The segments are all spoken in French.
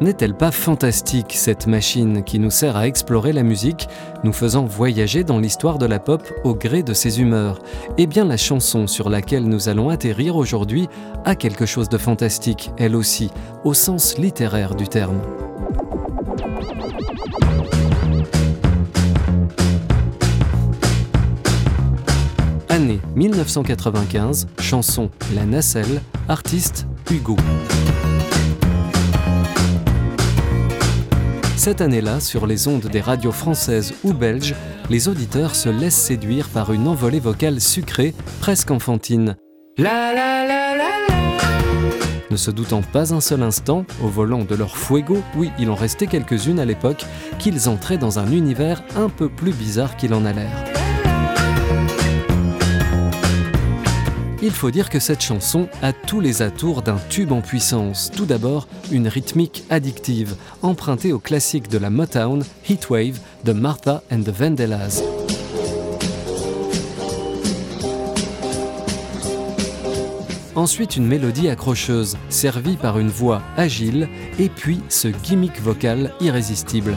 N'est-elle pas fantastique cette machine qui nous sert à explorer la musique, nous faisant voyager dans l'histoire de la pop au gré de ses humeurs? Eh bien la chanson sur laquelle nous allons atterrir aujourd'hui a quelque chose de fantastique, elle aussi, au sens littéraire du terme. Année 1995, chanson La Nacelle, artiste Hugo. Cette année-là, sur les ondes des radios françaises ou belges, les auditeurs se laissent séduire par une envolée vocale sucrée, presque enfantine. La la la la ne se doutant pas un seul instant, au volant de leur fuego, oui, il en restait quelques-unes à l'époque, qu'ils entraient dans un univers un peu plus bizarre qu'il en a l'air. Il faut dire que cette chanson a tous les atours d'un tube en puissance. Tout d'abord, une rythmique addictive, empruntée au classique de la Motown, Heatwave, de Martha and the Vandellas. Ensuite, une mélodie accrocheuse, servie par une voix agile, et puis ce gimmick vocal irrésistible.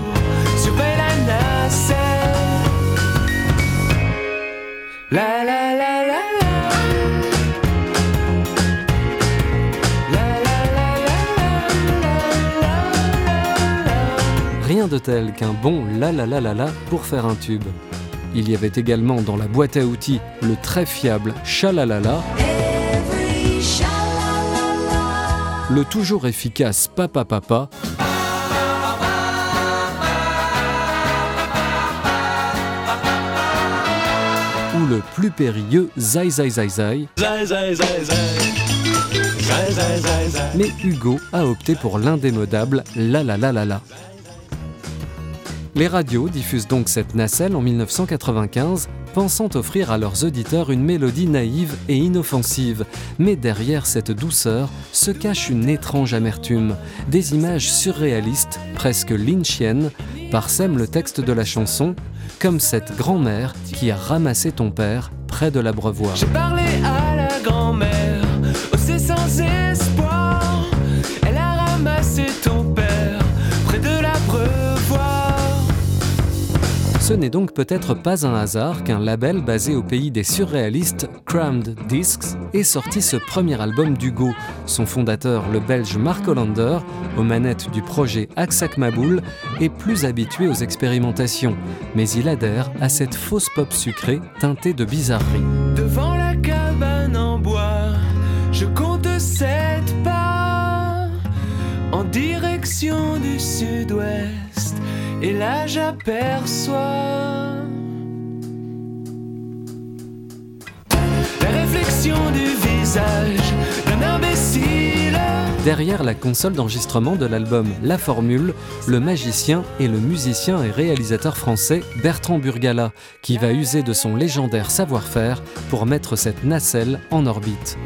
Rien de tel qu'un bon la la la la la pour faire un tube. Il y avait également dans la boîte à outils le très fiable Chalalala, le toujours efficace Papa Papa, ou le plus périlleux Zai Zai Zai Zai. Mais Hugo a opté pour l'indémodable La La La La La. Les radios diffusent donc cette nacelle en 1995, pensant offrir à leurs auditeurs une mélodie naïve et inoffensive. Mais derrière cette douceur se cache une étrange amertume. Des images surréalistes, presque lynchiennes, parsèment le texte de la chanson, comme cette grand-mère qui a ramassé ton père près de l'abreuvoir. J'ai parlé à la grand-mère, Ce n'est donc peut-être pas un hasard qu'un label basé au pays des surréalistes, Crammed Discs, ait sorti ce premier album d'Hugo. Son fondateur, le belge Mark Hollander, aux manettes du projet Aksak Maboul, est plus habitué aux expérimentations, mais il adhère à cette fausse pop sucrée teintée de bizarrerie. Devant la cabane en bois, je compte sept pas en direction du sud-ouest et là j'aperçois la réflexion du visage d'un imbécile. Derrière la console d'enregistrement de l'album La Formule, le magicien et le musicien et réalisateur français Bertrand Burgala, qui va user de son légendaire savoir-faire pour mettre cette nacelle en orbite.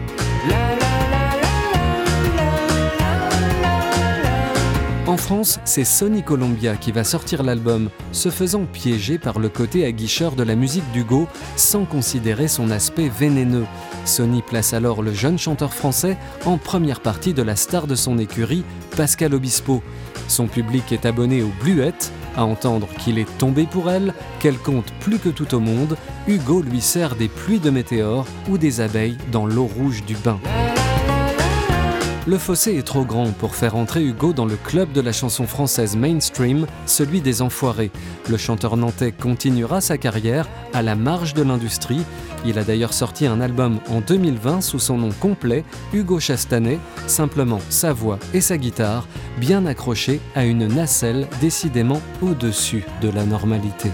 En France, c'est Sony Columbia qui va sortir l'album, se faisant piéger par le côté aguicheur de la musique d'Hugo sans considérer son aspect vénéneux. Sony place alors le jeune chanteur français en première partie de la star de son écurie, Pascal Obispo. Son public est abonné aux Bluettes, à entendre qu'il est tombé pour elle, qu'elle compte plus que tout au monde, Hugo lui sert des pluies de météores ou des abeilles dans l'eau rouge du bain. Le fossé est trop grand pour faire entrer Hugo dans le club de la chanson française mainstream, celui des enfoirés. Le chanteur nantais continuera sa carrière à la marge de l'industrie. Il a d'ailleurs sorti un album en 2020 sous son nom complet, Hugo Chastanet, simplement sa voix et sa guitare, bien accrochées à une nacelle décidément au-dessus de la normalité.